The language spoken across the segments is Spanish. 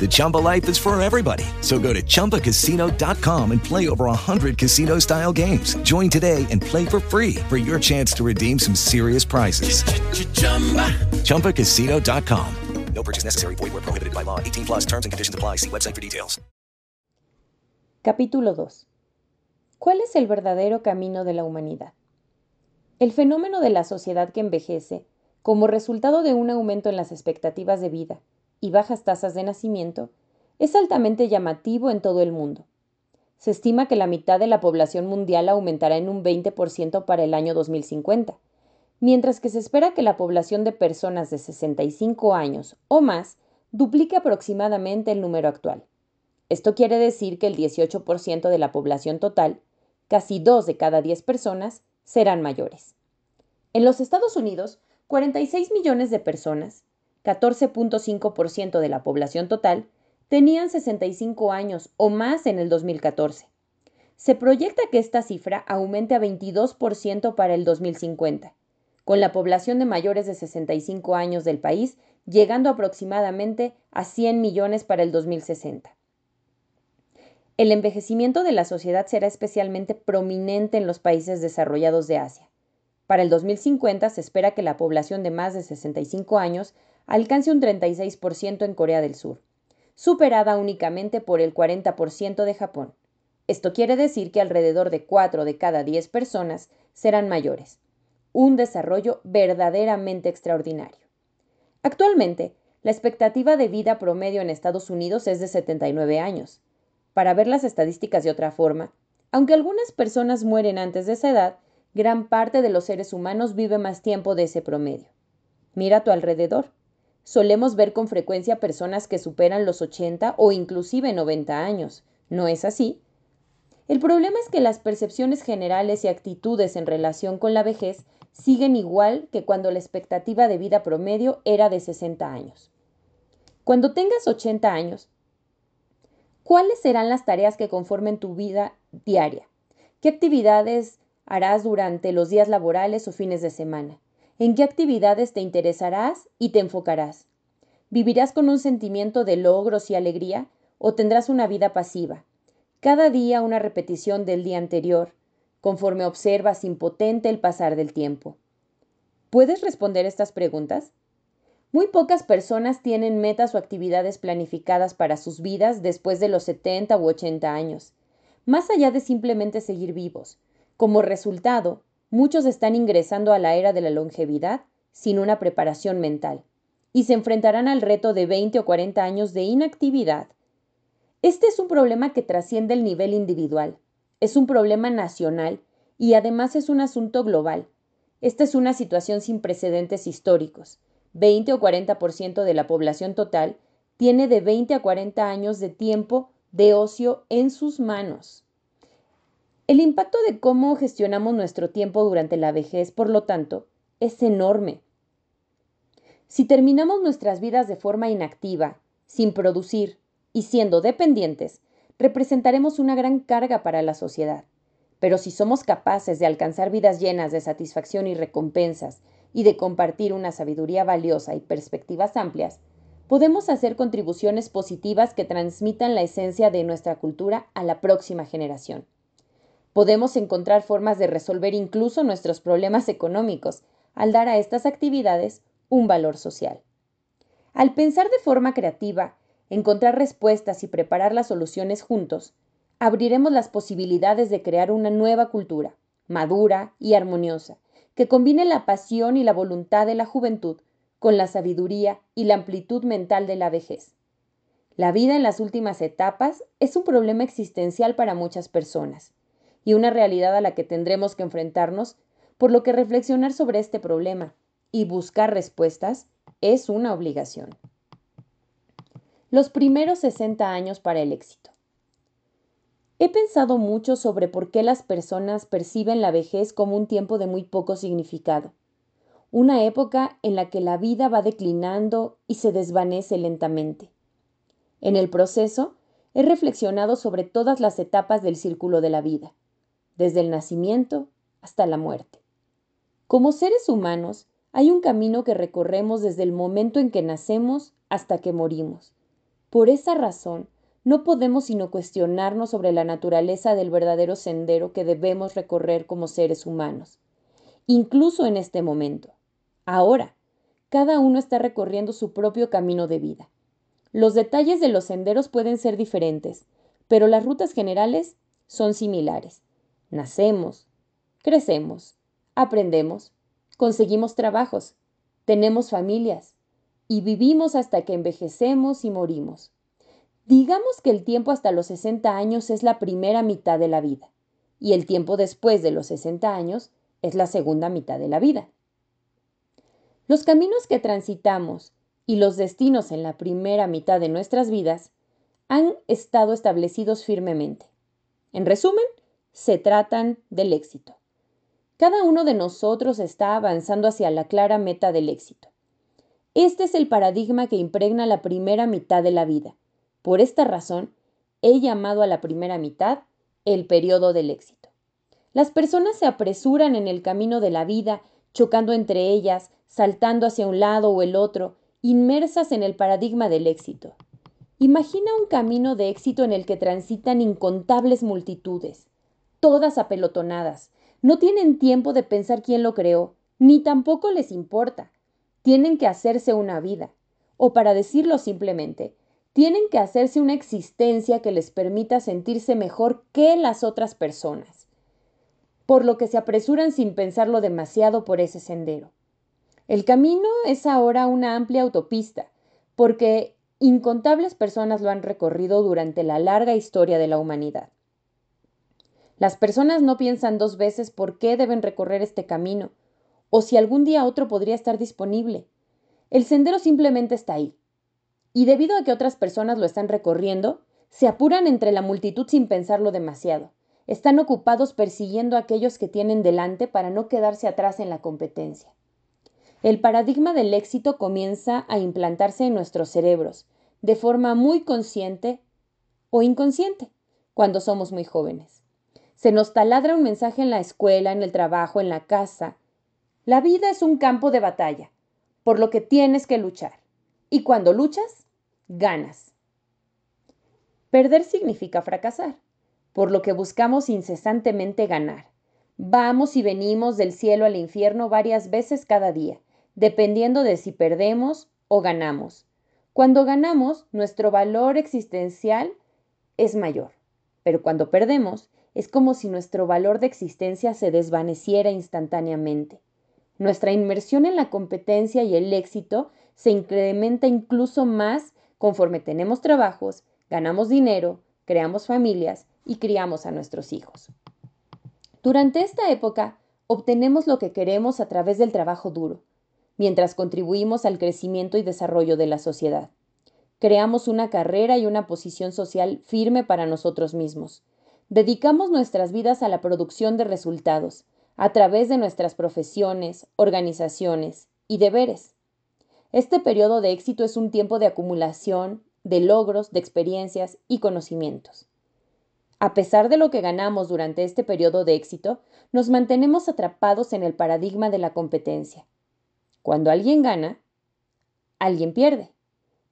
The Chumba life is for everybody. So go to ChumbaCasino.com and play over 100 casino style games. Join today and play for free for your chance to redeem some serious prizes. ChumbaCasino.com. No purchase necessary. Void where prohibited by law. 18 plus terms and conditions apply. See website for details. Capítulo 2. ¿Cuál es el verdadero camino de la humanidad? El fenómeno de la sociedad que envejece, como resultado de un aumento en las expectativas de vida, y bajas tasas de nacimiento, es altamente llamativo en todo el mundo. Se estima que la mitad de la población mundial aumentará en un 20% para el año 2050, mientras que se espera que la población de personas de 65 años o más duplique aproximadamente el número actual. Esto quiere decir que el 18% de la población total, casi 2 de cada 10 personas, serán mayores. En los Estados Unidos, 46 millones de personas, 14.5% de la población total, tenían 65 años o más en el 2014. Se proyecta que esta cifra aumente a 22% para el 2050, con la población de mayores de 65 años del país llegando aproximadamente a 100 millones para el 2060. El envejecimiento de la sociedad será especialmente prominente en los países desarrollados de Asia. Para el 2050 se espera que la población de más de 65 años alcance un 36% en Corea del Sur, superada únicamente por el 40% de Japón. Esto quiere decir que alrededor de 4 de cada 10 personas serán mayores. Un desarrollo verdaderamente extraordinario. Actualmente, la expectativa de vida promedio en Estados Unidos es de 79 años. Para ver las estadísticas de otra forma, aunque algunas personas mueren antes de esa edad, gran parte de los seres humanos vive más tiempo de ese promedio. Mira a tu alrededor. Solemos ver con frecuencia personas que superan los 80 o inclusive 90 años. ¿No es así? El problema es que las percepciones generales y actitudes en relación con la vejez siguen igual que cuando la expectativa de vida promedio era de 60 años. Cuando tengas 80 años, ¿cuáles serán las tareas que conformen tu vida diaria? ¿Qué actividades harás durante los días laborales o fines de semana? En qué actividades te interesarás y te enfocarás. ¿Vivirás con un sentimiento de logros y alegría o tendrás una vida pasiva? Cada día una repetición del día anterior, conforme observas impotente el pasar del tiempo. ¿Puedes responder estas preguntas? Muy pocas personas tienen metas o actividades planificadas para sus vidas después de los 70 u 80 años, más allá de simplemente seguir vivos. Como resultado, muchos están ingresando a la era de la longevidad sin una preparación mental y se enfrentarán al reto de 20 o 40 años de inactividad. Este es un problema que trasciende el nivel individual, es un problema nacional y además es un asunto global. Esta es una situación sin precedentes históricos. 20 o 40% de la población total tiene de 20 a 40 años de tiempo de ocio en sus manos. El impacto de cómo gestionamos nuestro tiempo durante la vejez, por lo tanto, es enorme. Si terminamos nuestras vidas de forma inactiva, sin producir y siendo dependientes, representaremos una gran carga para la sociedad. Pero si somos capaces de alcanzar vidas llenas de satisfacción y recompensas y de compartir una sabiduría valiosa y perspectivas amplias, podemos hacer contribuciones positivas que transmitan la esencia de nuestra cultura a la próxima generación. Podemos encontrar formas de resolver incluso nuestros problemas económicos al dar a estas actividades un valor social. Al pensar de forma creativa, encontrar respuestas y preparar las soluciones juntos, abriremos las posibilidades de crear una nueva cultura, madura y armoniosa, que combine la pasión y la voluntad de la juventud con la sabiduría y la amplitud mental de la vejez. La vida en las últimas etapas es un problema existencial para muchas personas y una realidad a la que tendremos que enfrentarnos, por lo que reflexionar sobre este problema y buscar respuestas es una obligación. Los primeros 60 años para el éxito. He pensado mucho sobre por qué las personas perciben la vejez como un tiempo de muy poco significado, una época en la que la vida va declinando y se desvanece lentamente. En el proceso, he reflexionado sobre todas las etapas del círculo de la vida, desde el nacimiento hasta la muerte. Como seres humanos, hay un camino que recorremos desde el momento en que nacemos hasta que morimos. Por esa razón, no podemos sino cuestionarnos sobre la naturaleza del verdadero sendero que debemos recorrer como seres humanos, incluso en este momento. Ahora, cada uno está recorriendo su propio camino de vida. Los detalles de los senderos pueden ser diferentes, pero las rutas generales son similares. Nacemos, crecemos, aprendemos, conseguimos trabajos, tenemos familias y vivimos hasta que envejecemos y morimos. Digamos que el tiempo hasta los 60 años es la primera mitad de la vida y el tiempo después de los 60 años es la segunda mitad de la vida. Los caminos que transitamos y los destinos en la primera mitad de nuestras vidas han estado establecidos firmemente. En resumen, se tratan del éxito. Cada uno de nosotros está avanzando hacia la clara meta del éxito. Este es el paradigma que impregna la primera mitad de la vida. Por esta razón, he llamado a la primera mitad el periodo del éxito. Las personas se apresuran en el camino de la vida, chocando entre ellas, saltando hacia un lado o el otro, inmersas en el paradigma del éxito. Imagina un camino de éxito en el que transitan incontables multitudes, todas apelotonadas. No tienen tiempo de pensar quién lo creó, ni tampoco les importa. Tienen que hacerse una vida, o para decirlo simplemente, tienen que hacerse una existencia que les permita sentirse mejor que las otras personas, por lo que se apresuran sin pensarlo demasiado por ese sendero. El camino es ahora una amplia autopista, porque incontables personas lo han recorrido durante la larga historia de la humanidad. Las personas no piensan dos veces por qué deben recorrer este camino, o si algún día otro podría estar disponible. El sendero simplemente está ahí. Y debido a que otras personas lo están recorriendo, se apuran entre la multitud sin pensarlo demasiado. Están ocupados persiguiendo a aquellos que tienen delante para no quedarse atrás en la competencia. El paradigma del éxito comienza a implantarse en nuestros cerebros, de forma muy consciente o inconsciente, cuando somos muy jóvenes. Se nos taladra un mensaje en la escuela, en el trabajo, en la casa. La vida es un campo de batalla, por lo que tienes que luchar. Y cuando luchas, ganas. Perder significa fracasar, por lo que buscamos incesantemente ganar. Vamos y venimos del cielo al infierno varias veces cada día, dependiendo de si perdemos o ganamos. Cuando ganamos, nuestro valor existencial es mayor, pero cuando perdemos, es como si nuestro valor de existencia se desvaneciera instantáneamente. Nuestra inmersión en la competencia y el éxito se incrementa incluso más conforme tenemos trabajos, ganamos dinero, creamos familias y criamos a nuestros hijos. Durante esta época, obtenemos lo que queremos a través del trabajo duro, mientras contribuimos al crecimiento y desarrollo de la sociedad. Creamos una carrera y una posición social firme para nosotros mismos. Dedicamos nuestras vidas a la producción de resultados, a través de nuestras profesiones, organizaciones y deberes. Este periodo de éxito es un tiempo de acumulación, de logros, de experiencias y conocimientos. A pesar de lo que ganamos durante este periodo de éxito, nos mantenemos atrapados en el paradigma de la competencia. Cuando alguien gana, alguien pierde.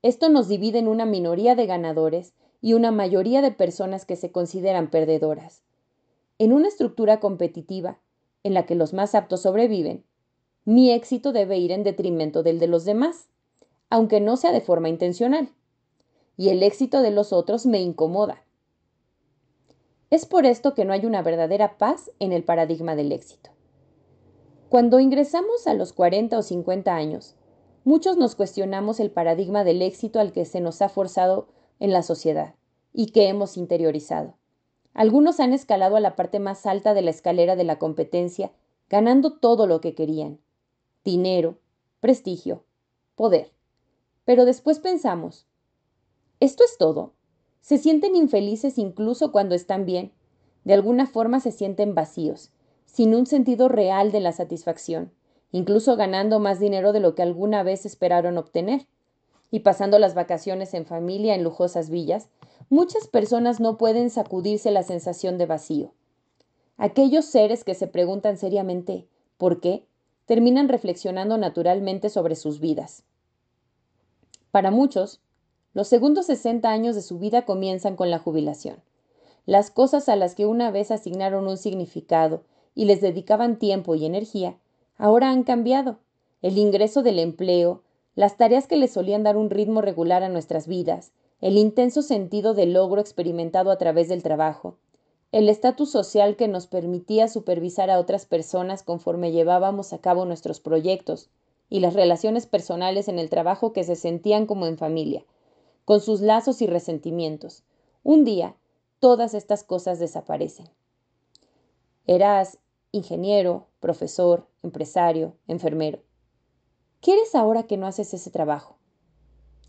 Esto nos divide en una minoría de ganadores y una mayoría de personas que se consideran perdedoras. En una estructura competitiva, en la que los más aptos sobreviven, mi éxito debe ir en detrimento del de los demás, aunque no sea de forma intencional. Y el éxito de los otros me incomoda. Es por esto que no hay una verdadera paz en el paradigma del éxito. Cuando ingresamos a los 40 o 50 años, muchos nos cuestionamos el paradigma del éxito al que se nos ha forzado en la sociedad y que hemos interiorizado. Algunos han escalado a la parte más alta de la escalera de la competencia, ganando todo lo que querían. Dinero, prestigio, poder. Pero después pensamos, ¿esto es todo? Se sienten infelices incluso cuando están bien. De alguna forma se sienten vacíos, sin un sentido real de la satisfacción, incluso ganando más dinero de lo que alguna vez esperaron obtener. Y pasando las vacaciones en familia en lujosas villas, muchas personas no pueden sacudirse la sensación de vacío. Aquellos seres que se preguntan seriamente ¿por qué? terminan reflexionando naturalmente sobre sus vidas. Para muchos, los segundos 60 años de su vida comienzan con la jubilación. Las cosas a las que una vez asignaron un significado y les dedicaban tiempo y energía, ahora han cambiado. El ingreso del empleo, las tareas que le solían dar un ritmo regular a nuestras vidas, el intenso sentido de logro experimentado a través del trabajo, el estatus social que nos permitía supervisar a otras personas conforme llevábamos a cabo nuestros proyectos, y las relaciones personales en el trabajo que se sentían como en familia, con sus lazos y resentimientos. Un día, todas estas cosas desaparecen. Eras ingeniero, profesor, empresario, enfermero. ¿Qué eres ahora que no haces ese trabajo?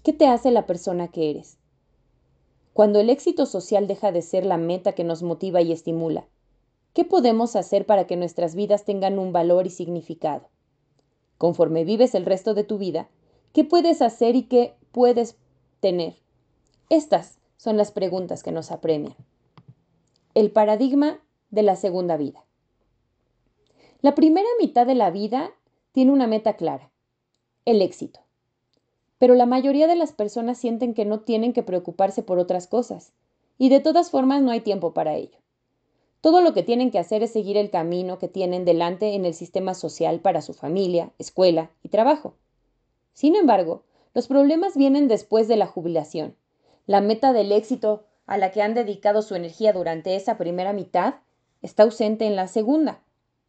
¿Qué te hace la persona que eres? Cuando el éxito social deja de ser la meta que nos motiva y estimula, ¿qué podemos hacer para que nuestras vidas tengan un valor y significado? Conforme vives el resto de tu vida, ¿qué puedes hacer y qué puedes tener? Estas son las preguntas que nos apremian. El paradigma de la segunda vida. La primera mitad de la vida tiene una meta clara, el éxito. Pero la mayoría de las personas sienten que no tienen que preocuparse por otras cosas, y de todas formas no hay tiempo para ello. Todo lo que tienen que hacer es seguir el camino que tienen delante en el sistema social para su familia, escuela y trabajo. Sin embargo, los problemas vienen después de la jubilación. La meta del éxito a la que han dedicado su energía durante esa primera mitad está ausente en la segunda.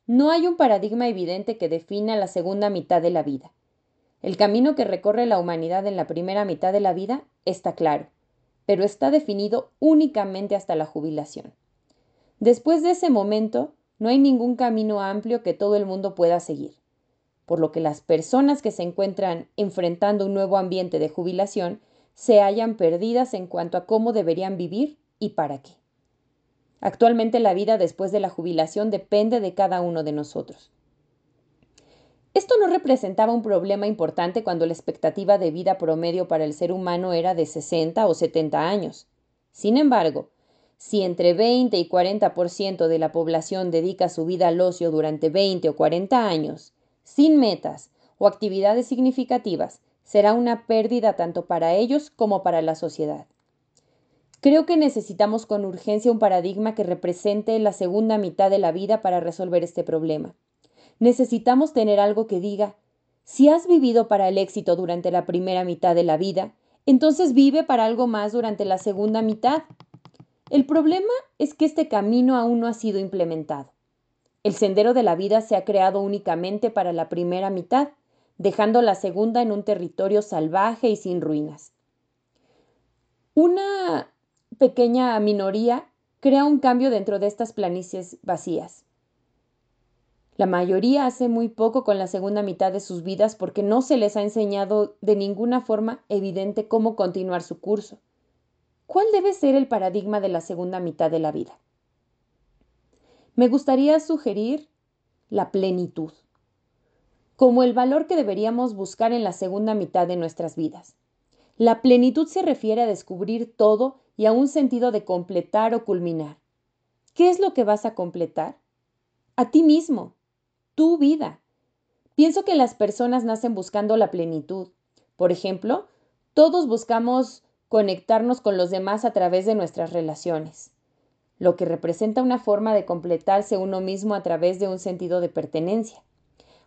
No hay un paradigma evidente que defina la segunda mitad de la vida. El camino que recorre la humanidad en la primera mitad de la vida está claro, pero está definido únicamente hasta la jubilación. Después de ese momento, no hay ningún camino amplio que todo el mundo pueda seguir, por lo que las personas que se encuentran enfrentando un nuevo ambiente de jubilación se hallan perdidas en cuanto a cómo deberían vivir y para qué. Actualmente la vida después de la jubilación depende de cada uno de nosotros. Esto no representaba un problema importante cuando la expectativa de vida promedio para el ser humano era de 60 o 70 años. Sin embargo, si entre 20 y 40% de la población dedica su vida al ocio durante 20 o 40 años, sin metas o actividades significativas, será una pérdida tanto para ellos como para la sociedad. Creo que necesitamos con urgencia un paradigma que represente la segunda mitad de la vida para resolver este problema necesitamos tener algo que diga, si has vivido para el éxito durante la primera mitad de la vida, entonces vive para algo más durante la segunda mitad. El problema es que este camino aún no ha sido implementado. El sendero de la vida se ha creado únicamente para la primera mitad, dejando la segunda en un territorio salvaje y sin ruinas. Una pequeña minoría crea un cambio dentro de estas planicies vacías. La mayoría hace muy poco con la segunda mitad de sus vidas porque no se les ha enseñado de ninguna forma evidente cómo continuar su curso. ¿Cuál debe ser el paradigma de la segunda mitad de la vida? Me gustaría sugerir la plenitud, como el valor que deberíamos buscar en la segunda mitad de nuestras vidas. La plenitud se refiere a descubrir todo y a un sentido de completar o culminar. ¿Qué es lo que vas a completar? A ti mismo, tu vida. Pienso que las personas nacen buscando la plenitud. Por ejemplo, todos buscamos conectarnos con los demás a través de nuestras relaciones, lo que representa una forma de completarse uno mismo a través de un sentido de pertenencia.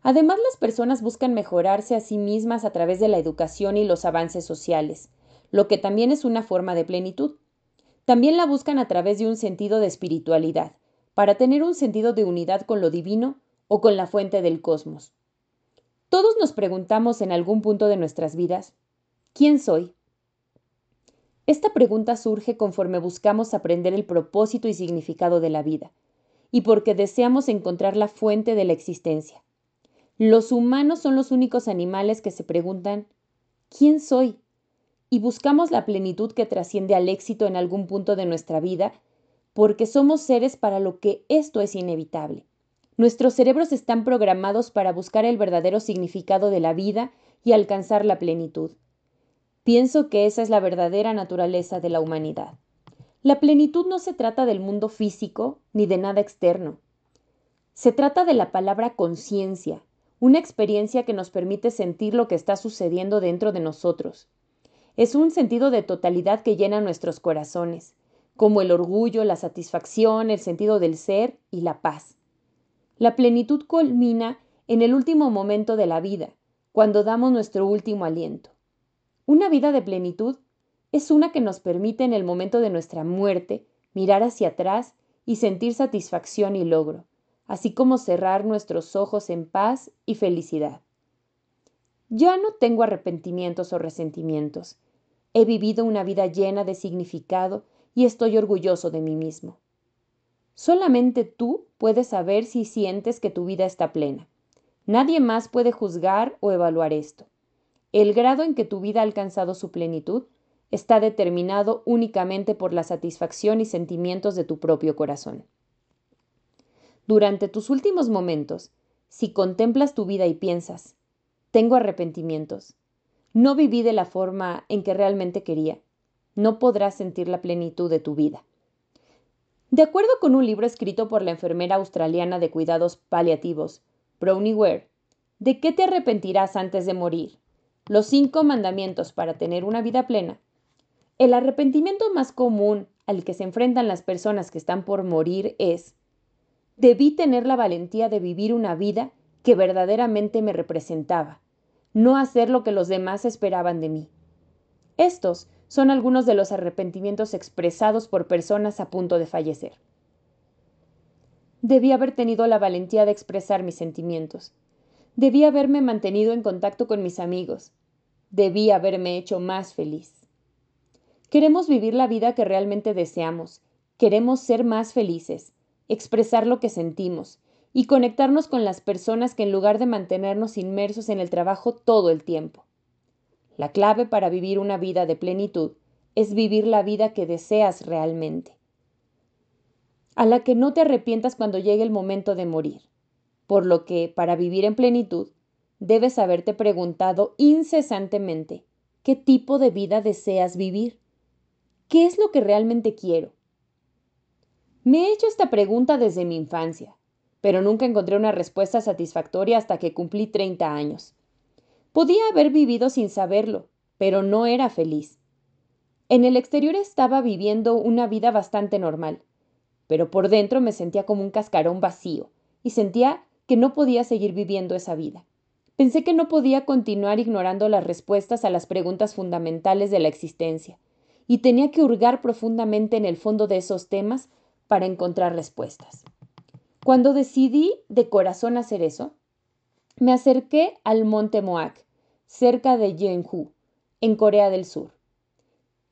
Además, las personas buscan mejorarse a sí mismas a través de la educación y los avances sociales, lo que también es una forma de plenitud. También la buscan a través de un sentido de espiritualidad, para tener un sentido de unidad con lo divino o con la fuente del cosmos. Todos nos preguntamos en algún punto de nuestras vidas, ¿quién soy? Esta pregunta surge conforme buscamos aprender el propósito y significado de la vida, y porque deseamos encontrar la fuente de la existencia. Los humanos son los únicos animales que se preguntan ¿quién soy? y buscamos la plenitud que trasciende al éxito en algún punto de nuestra vida, porque somos seres para lo que esto es inevitable. Nuestros cerebros están programados para buscar el verdadero significado de la vida y alcanzar la plenitud. Pienso que esa es la verdadera naturaleza de la humanidad. La plenitud no se trata del mundo físico ni de nada externo. Se trata de la palabra conciencia, una experiencia que nos permite sentir lo que está sucediendo dentro de nosotros. Es un sentido de totalidad que llena nuestros corazones, como el orgullo, la satisfacción, el sentido del ser y la paz. La plenitud culmina en el último momento de la vida, cuando damos nuestro último aliento. Una vida de plenitud es una que nos permite en el momento de nuestra muerte mirar hacia atrás y sentir satisfacción y logro, así como cerrar nuestros ojos en paz y felicidad. Ya no tengo arrepentimientos o resentimientos. He vivido una vida llena de significado y estoy orgulloso de mí mismo. Solamente tú puedes saber si sientes que tu vida está plena. Nadie más puede juzgar o evaluar esto. El grado en que tu vida ha alcanzado su plenitud está determinado únicamente por la satisfacción y sentimientos de tu propio corazón. Durante tus últimos momentos, si contemplas tu vida y piensas, tengo arrepentimientos, no viví de la forma en que realmente quería, no podrás sentir la plenitud de tu vida. De acuerdo con un libro escrito por la enfermera australiana de cuidados paliativos, Brownie Ware, ¿de qué te arrepentirás antes de morir? Los cinco mandamientos para tener una vida plena. El arrepentimiento más común al que se enfrentan las personas que están por morir es Debí tener la valentía de vivir una vida que verdaderamente me representaba, no hacer lo que los demás esperaban de mí. Estos son algunos de los arrepentimientos expresados por personas a punto de fallecer. Debí haber tenido la valentía de expresar mis sentimientos. Debí haberme mantenido en contacto con mis amigos. Debí haberme hecho más feliz. Queremos vivir la vida que realmente deseamos. Queremos ser más felices expresar lo que sentimos y conectarnos con las personas que en lugar de mantenernos inmersos en el trabajo todo el tiempo. La clave para vivir una vida de plenitud es vivir la vida que deseas realmente, a la que no te arrepientas cuando llegue el momento de morir, por lo que para vivir en plenitud debes haberte preguntado incesantemente qué tipo de vida deseas vivir, qué es lo que realmente quiero, me he hecho esta pregunta desde mi infancia, pero nunca encontré una respuesta satisfactoria hasta que cumplí 30 años. Podía haber vivido sin saberlo, pero no era feliz. En el exterior estaba viviendo una vida bastante normal, pero por dentro me sentía como un cascarón vacío y sentía que no podía seguir viviendo esa vida. Pensé que no podía continuar ignorando las respuestas a las preguntas fundamentales de la existencia, y tenía que hurgar profundamente en el fondo de esos temas para encontrar respuestas. Cuando decidí de corazón hacer eso, me acerqué al monte Moak, cerca de Jeonju, en Corea del Sur.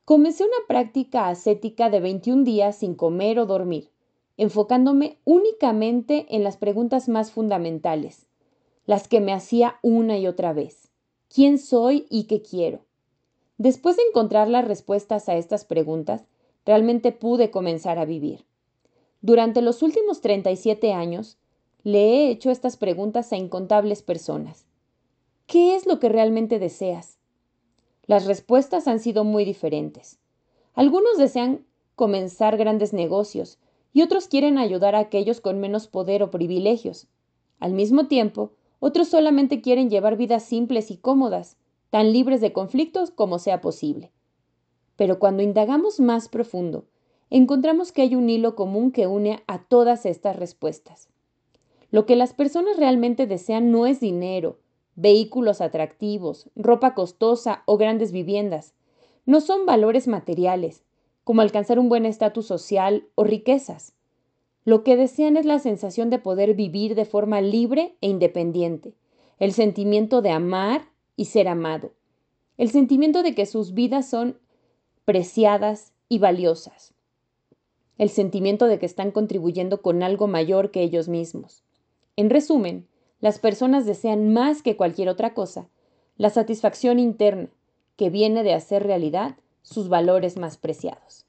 Comencé una práctica ascética de 21 días sin comer o dormir, enfocándome únicamente en las preguntas más fundamentales, las que me hacía una y otra vez. ¿Quién soy y qué quiero? Después de encontrar las respuestas a estas preguntas, realmente pude comenzar a vivir. Durante los últimos 37 años, le he hecho estas preguntas a incontables personas. ¿Qué es lo que realmente deseas? Las respuestas han sido muy diferentes. Algunos desean comenzar grandes negocios y otros quieren ayudar a aquellos con menos poder o privilegios. Al mismo tiempo, otros solamente quieren llevar vidas simples y cómodas, tan libres de conflictos como sea posible. Pero cuando indagamos más profundo encontramos que hay un hilo común que une a todas estas respuestas. Lo que las personas realmente desean no es dinero, vehículos atractivos, ropa costosa o grandes viviendas. No son valores materiales, como alcanzar un buen estatus social o riquezas. Lo que desean es la sensación de poder vivir de forma libre e independiente, el sentimiento de amar y ser amado, el sentimiento de que sus vidas son preciadas y valiosas. El sentimiento de que están contribuyendo con algo mayor que ellos mismos. En resumen, las personas desean más que cualquier otra cosa la satisfacción interna que viene de hacer realidad sus valores más preciados.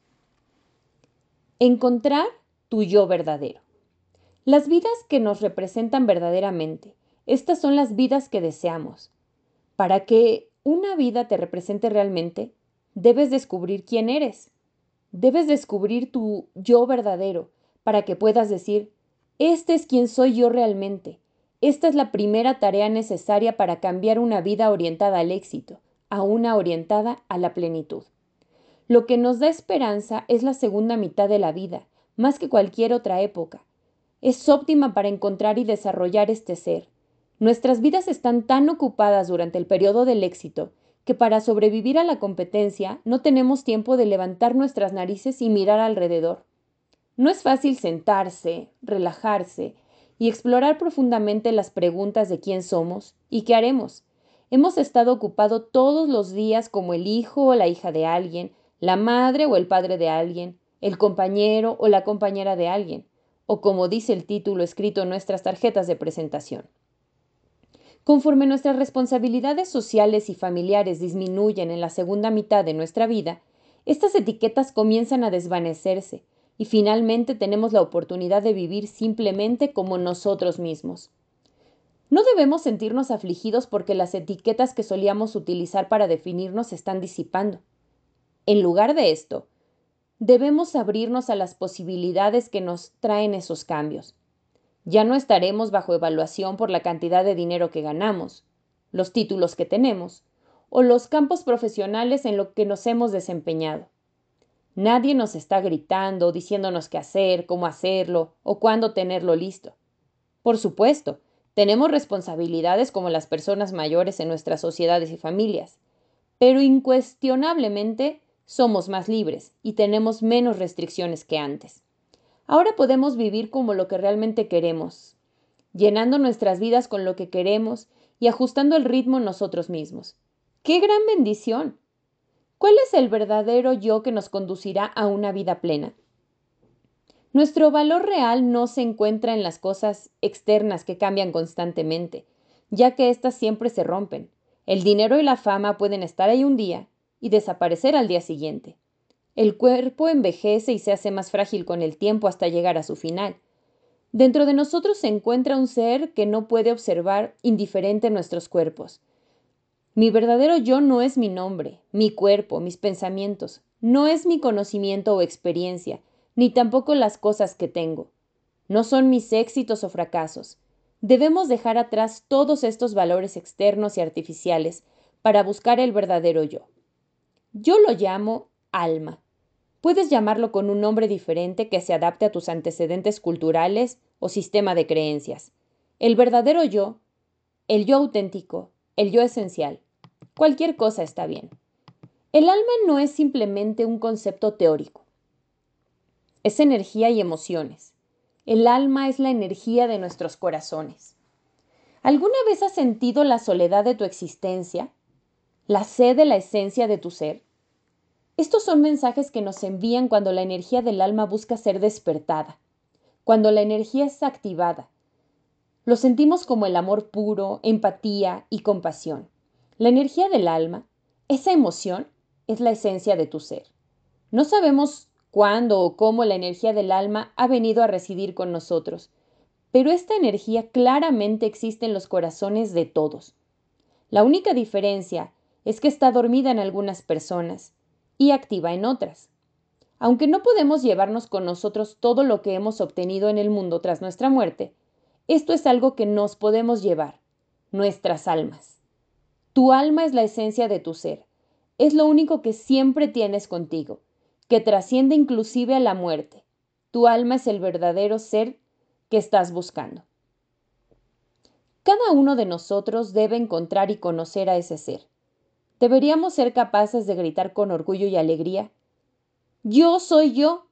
Encontrar tu yo verdadero. Las vidas que nos representan verdaderamente, estas son las vidas que deseamos. Para que una vida te represente realmente, debes descubrir quién eres. Debes descubrir tu yo verdadero para que puedas decir, este es quien soy yo realmente. Esta es la primera tarea necesaria para cambiar una vida orientada al éxito a una orientada a la plenitud. Lo que nos da esperanza es la segunda mitad de la vida, más que cualquier otra época. Es óptima para encontrar y desarrollar este ser. Nuestras vidas están tan ocupadas durante el periodo del éxito que para sobrevivir a la competencia no tenemos tiempo de levantar nuestras narices y mirar alrededor. No es fácil sentarse, relajarse y explorar profundamente las preguntas de quién somos y qué haremos. Hemos estado ocupado todos los días como el hijo o la hija de alguien, la madre o el padre de alguien, el compañero o la compañera de alguien, o como dice el título escrito en nuestras tarjetas de presentación. Conforme nuestras responsabilidades sociales y familiares disminuyen en la segunda mitad de nuestra vida, estas etiquetas comienzan a desvanecerse y finalmente tenemos la oportunidad de vivir simplemente como nosotros mismos. No debemos sentirnos afligidos porque las etiquetas que solíamos utilizar para definirnos están disipando. En lugar de esto, debemos abrirnos a las posibilidades que nos traen esos cambios. Ya no estaremos bajo evaluación por la cantidad de dinero que ganamos, los títulos que tenemos o los campos profesionales en los que nos hemos desempeñado. Nadie nos está gritando, diciéndonos qué hacer, cómo hacerlo o cuándo tenerlo listo. Por supuesto, tenemos responsabilidades como las personas mayores en nuestras sociedades y familias, pero incuestionablemente somos más libres y tenemos menos restricciones que antes. Ahora podemos vivir como lo que realmente queremos, llenando nuestras vidas con lo que queremos y ajustando el ritmo nosotros mismos. ¡Qué gran bendición! ¿Cuál es el verdadero yo que nos conducirá a una vida plena? Nuestro valor real no se encuentra en las cosas externas que cambian constantemente, ya que éstas siempre se rompen. El dinero y la fama pueden estar ahí un día y desaparecer al día siguiente. El cuerpo envejece y se hace más frágil con el tiempo hasta llegar a su final. Dentro de nosotros se encuentra un ser que no puede observar indiferente nuestros cuerpos. Mi verdadero yo no es mi nombre, mi cuerpo, mis pensamientos, no es mi conocimiento o experiencia, ni tampoco las cosas que tengo. No son mis éxitos o fracasos. Debemos dejar atrás todos estos valores externos y artificiales para buscar el verdadero yo. Yo lo llamo alma. Puedes llamarlo con un nombre diferente que se adapte a tus antecedentes culturales o sistema de creencias. El verdadero yo, el yo auténtico, el yo esencial. Cualquier cosa está bien. El alma no es simplemente un concepto teórico. Es energía y emociones. El alma es la energía de nuestros corazones. ¿Alguna vez has sentido la soledad de tu existencia? la sed de la esencia de tu ser? Estos son mensajes que nos envían cuando la energía del alma busca ser despertada, cuando la energía es activada. Lo sentimos como el amor puro, empatía y compasión. La energía del alma, esa emoción, es la esencia de tu ser. No sabemos cuándo o cómo la energía del alma ha venido a residir con nosotros, pero esta energía claramente existe en los corazones de todos. La única diferencia es que está dormida en algunas personas y activa en otras. Aunque no podemos llevarnos con nosotros todo lo que hemos obtenido en el mundo tras nuestra muerte, esto es algo que nos podemos llevar, nuestras almas. Tu alma es la esencia de tu ser, es lo único que siempre tienes contigo, que trasciende inclusive a la muerte. Tu alma es el verdadero ser que estás buscando. Cada uno de nosotros debe encontrar y conocer a ese ser. Deberíamos ser capaces de gritar con orgullo y alegría. Yo soy yo.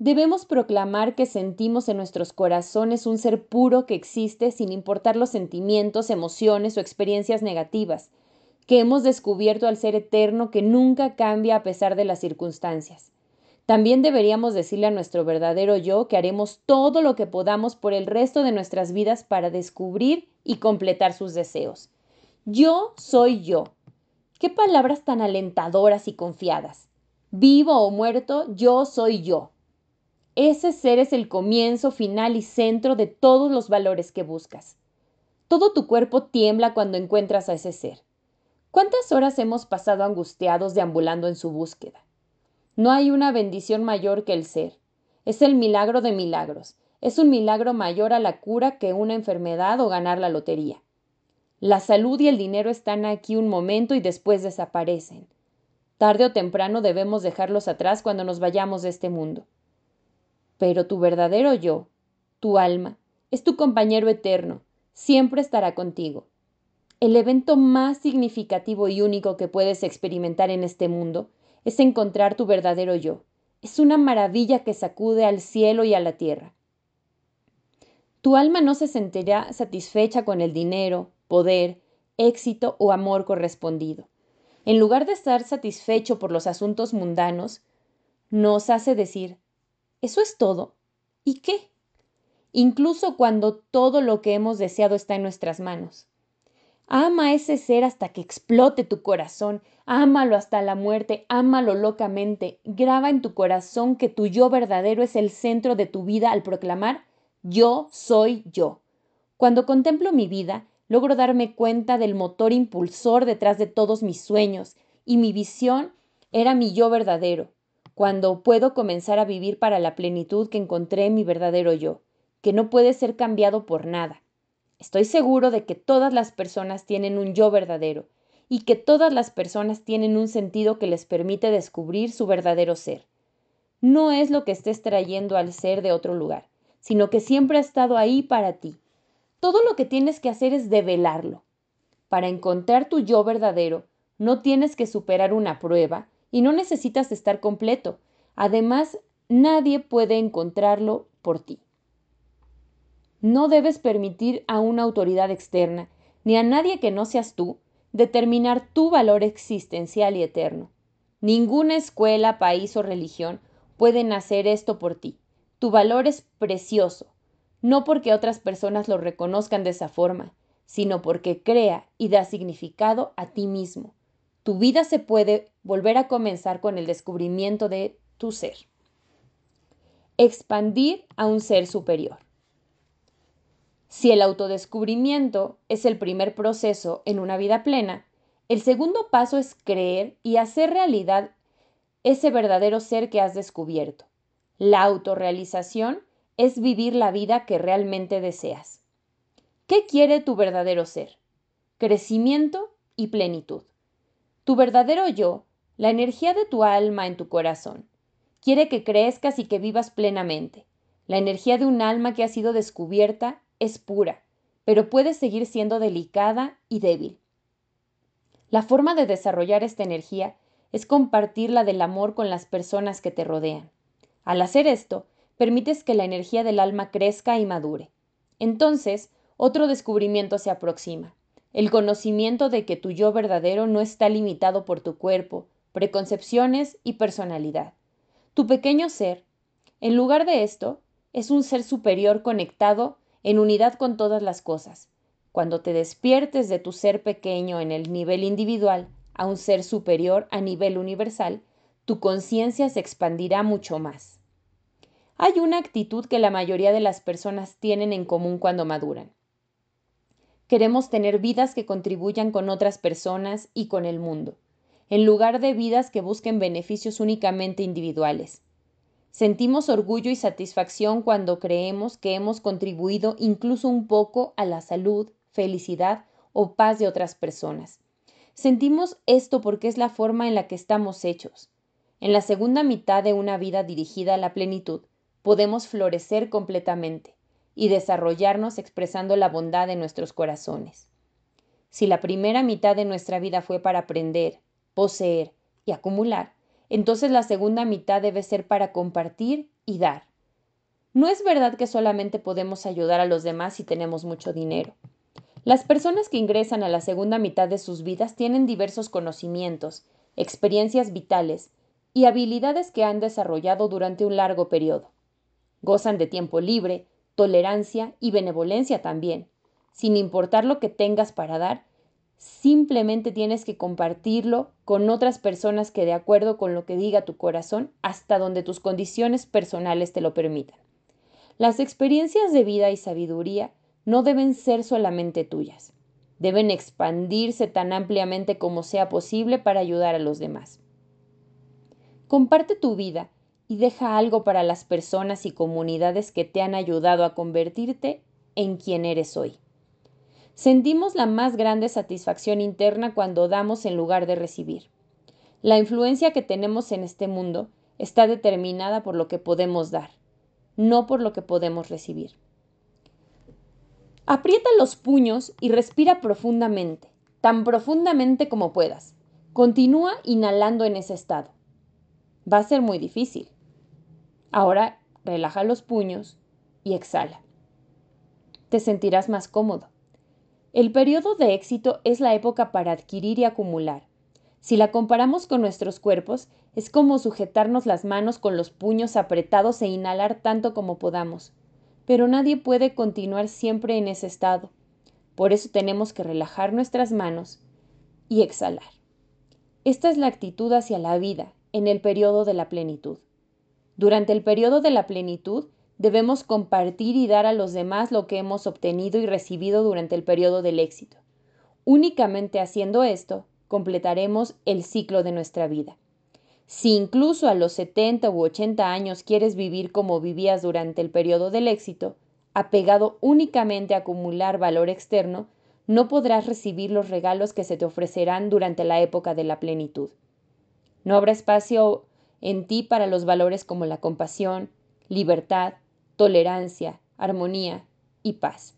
Debemos proclamar que sentimos en nuestros corazones un ser puro que existe sin importar los sentimientos, emociones o experiencias negativas, que hemos descubierto al ser eterno que nunca cambia a pesar de las circunstancias. También deberíamos decirle a nuestro verdadero yo que haremos todo lo que podamos por el resto de nuestras vidas para descubrir y completar sus deseos. Yo soy yo. Qué palabras tan alentadoras y confiadas. Vivo o muerto, yo soy yo. Ese ser es el comienzo, final y centro de todos los valores que buscas. Todo tu cuerpo tiembla cuando encuentras a ese ser. ¿Cuántas horas hemos pasado angustiados deambulando en su búsqueda? No hay una bendición mayor que el ser. Es el milagro de milagros. Es un milagro mayor a la cura que una enfermedad o ganar la lotería. La salud y el dinero están aquí un momento y después desaparecen. Tarde o temprano debemos dejarlos atrás cuando nos vayamos de este mundo. Pero tu verdadero yo, tu alma, es tu compañero eterno, siempre estará contigo. El evento más significativo y único que puedes experimentar en este mundo es encontrar tu verdadero yo. Es una maravilla que sacude al cielo y a la tierra. Tu alma no se sentirá satisfecha con el dinero, poder, éxito o amor correspondido. En lugar de estar satisfecho por los asuntos mundanos, nos hace decir, ¿eso es todo? ¿Y qué? Incluso cuando todo lo que hemos deseado está en nuestras manos. Ama a ese ser hasta que explote tu corazón, ámalo hasta la muerte, ámalo locamente, graba en tu corazón que tu yo verdadero es el centro de tu vida al proclamar yo soy yo. Cuando contemplo mi vida, logro darme cuenta del motor impulsor detrás de todos mis sueños, y mi visión era mi yo verdadero, cuando puedo comenzar a vivir para la plenitud que encontré en mi verdadero yo, que no puede ser cambiado por nada Estoy seguro de que todas las personas tienen un yo verdadero y que todas las personas tienen un sentido que les permite descubrir su verdadero ser. No es lo que estés trayendo al ser de otro lugar, sino que siempre ha estado ahí para ti. Todo lo que tienes que hacer es develarlo. Para encontrar tu yo verdadero, no tienes que superar una prueba y no necesitas estar completo. Además, nadie puede encontrarlo por ti. No debes permitir a una autoridad externa, ni a nadie que no seas tú, determinar tu valor existencial y eterno. Ninguna escuela, país o religión pueden hacer esto por ti. Tu valor es precioso, no porque otras personas lo reconozcan de esa forma, sino porque crea y da significado a ti mismo. Tu vida se puede volver a comenzar con el descubrimiento de tu ser. Expandir a un ser superior. Si el autodescubrimiento es el primer proceso en una vida plena, el segundo paso es creer y hacer realidad ese verdadero ser que has descubierto. La autorrealización es vivir la vida que realmente deseas. ¿Qué quiere tu verdadero ser? Crecimiento y plenitud. Tu verdadero yo, la energía de tu alma en tu corazón, quiere que crezcas y que vivas plenamente. La energía de un alma que ha sido descubierta es pura, pero puede seguir siendo delicada y débil. La forma de desarrollar esta energía es compartirla del amor con las personas que te rodean. Al hacer esto, permites que la energía del alma crezca y madure. Entonces, otro descubrimiento se aproxima, el conocimiento de que tu yo verdadero no está limitado por tu cuerpo, preconcepciones y personalidad. Tu pequeño ser, en lugar de esto, es un ser superior conectado en unidad con todas las cosas. Cuando te despiertes de tu ser pequeño en el nivel individual a un ser superior a nivel universal, tu conciencia se expandirá mucho más. Hay una actitud que la mayoría de las personas tienen en común cuando maduran. Queremos tener vidas que contribuyan con otras personas y con el mundo, en lugar de vidas que busquen beneficios únicamente individuales. Sentimos orgullo y satisfacción cuando creemos que hemos contribuido incluso un poco a la salud, felicidad o paz de otras personas. Sentimos esto porque es la forma en la que estamos hechos. En la segunda mitad de una vida dirigida a la plenitud, podemos florecer completamente y desarrollarnos expresando la bondad de nuestros corazones. Si la primera mitad de nuestra vida fue para aprender, poseer y acumular, entonces la segunda mitad debe ser para compartir y dar. No es verdad que solamente podemos ayudar a los demás si tenemos mucho dinero. Las personas que ingresan a la segunda mitad de sus vidas tienen diversos conocimientos, experiencias vitales y habilidades que han desarrollado durante un largo periodo. Gozan de tiempo libre, tolerancia y benevolencia también. Sin importar lo que tengas para dar, simplemente tienes que compartirlo con otras personas que de acuerdo con lo que diga tu corazón, hasta donde tus condiciones personales te lo permitan. Las experiencias de vida y sabiduría no deben ser solamente tuyas, deben expandirse tan ampliamente como sea posible para ayudar a los demás. Comparte tu vida y deja algo para las personas y comunidades que te han ayudado a convertirte en quien eres hoy. Sentimos la más grande satisfacción interna cuando damos en lugar de recibir. La influencia que tenemos en este mundo está determinada por lo que podemos dar, no por lo que podemos recibir. Aprieta los puños y respira profundamente, tan profundamente como puedas. Continúa inhalando en ese estado. Va a ser muy difícil. Ahora relaja los puños y exhala. Te sentirás más cómodo. El periodo de éxito es la época para adquirir y acumular. Si la comparamos con nuestros cuerpos, es como sujetarnos las manos con los puños apretados e inhalar tanto como podamos. Pero nadie puede continuar siempre en ese estado. Por eso tenemos que relajar nuestras manos y exhalar. Esta es la actitud hacia la vida en el periodo de la plenitud. Durante el periodo de la plenitud, debemos compartir y dar a los demás lo que hemos obtenido y recibido durante el periodo del éxito. Únicamente haciendo esto, completaremos el ciclo de nuestra vida. Si incluso a los 70 u 80 años quieres vivir como vivías durante el periodo del éxito, apegado únicamente a acumular valor externo, no podrás recibir los regalos que se te ofrecerán durante la época de la plenitud. No habrá espacio en ti para los valores como la compasión, libertad, tolerancia, armonía y paz.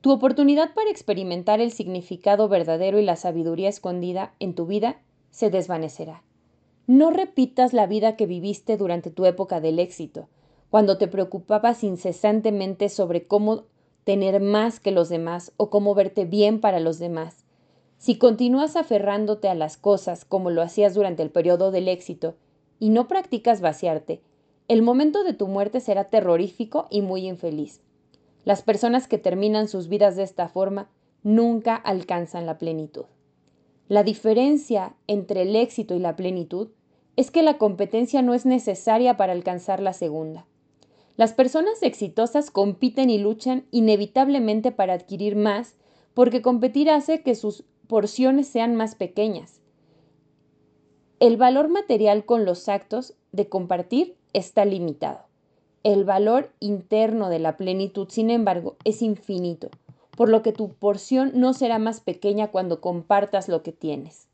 Tu oportunidad para experimentar el significado verdadero y la sabiduría escondida en tu vida se desvanecerá. No repitas la vida que viviste durante tu época del éxito, cuando te preocupabas incesantemente sobre cómo tener más que los demás o cómo verte bien para los demás, si continúas aferrándote a las cosas como lo hacías durante el periodo del éxito y no practicas vaciarte, el momento de tu muerte será terrorífico y muy infeliz. Las personas que terminan sus vidas de esta forma nunca alcanzan la plenitud. La diferencia entre el éxito y la plenitud es que la competencia no es necesaria para alcanzar la segunda. Las personas exitosas compiten y luchan inevitablemente para adquirir más porque competir hace que sus porciones sean más pequeñas. El valor material con los actos de compartir está limitado. El valor interno de la plenitud, sin embargo, es infinito, por lo que tu porción no será más pequeña cuando compartas lo que tienes.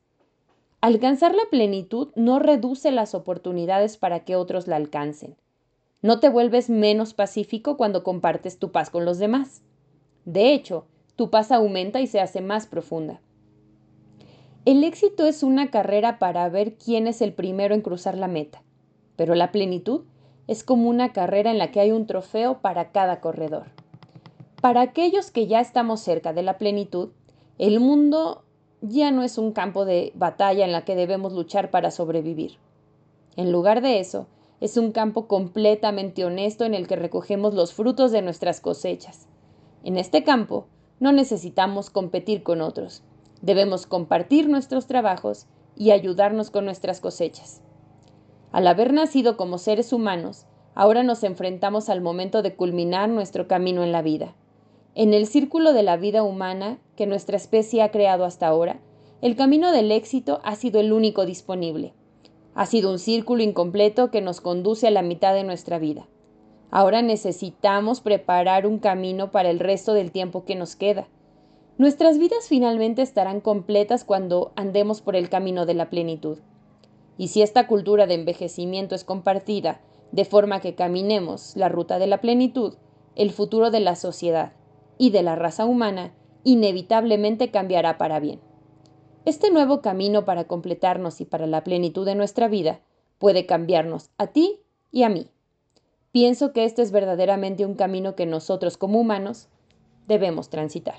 Alcanzar la plenitud no reduce las oportunidades para que otros la alcancen. No te vuelves menos pacífico cuando compartes tu paz con los demás. De hecho, tu paz aumenta y se hace más profunda. El éxito es una carrera para ver quién es el primero en cruzar la meta, pero la plenitud es como una carrera en la que hay un trofeo para cada corredor. Para aquellos que ya estamos cerca de la plenitud, el mundo ya no es un campo de batalla en la que debemos luchar para sobrevivir. En lugar de eso, es un campo completamente honesto en el que recogemos los frutos de nuestras cosechas. En este campo no necesitamos competir con otros, Debemos compartir nuestros trabajos y ayudarnos con nuestras cosechas. Al haber nacido como seres humanos, ahora nos enfrentamos al momento de culminar nuestro camino en la vida. En el círculo de la vida humana que nuestra especie ha creado hasta ahora, el camino del éxito ha sido el único disponible. Ha sido un círculo incompleto que nos conduce a la mitad de nuestra vida. Ahora necesitamos preparar un camino para el resto del tiempo que nos queda. Nuestras vidas finalmente estarán completas cuando andemos por el camino de la plenitud. Y si esta cultura de envejecimiento es compartida, de forma que caminemos la ruta de la plenitud, el futuro de la sociedad y de la raza humana inevitablemente cambiará para bien. Este nuevo camino para completarnos y para la plenitud de nuestra vida puede cambiarnos a ti y a mí. Pienso que este es verdaderamente un camino que nosotros como humanos debemos transitar.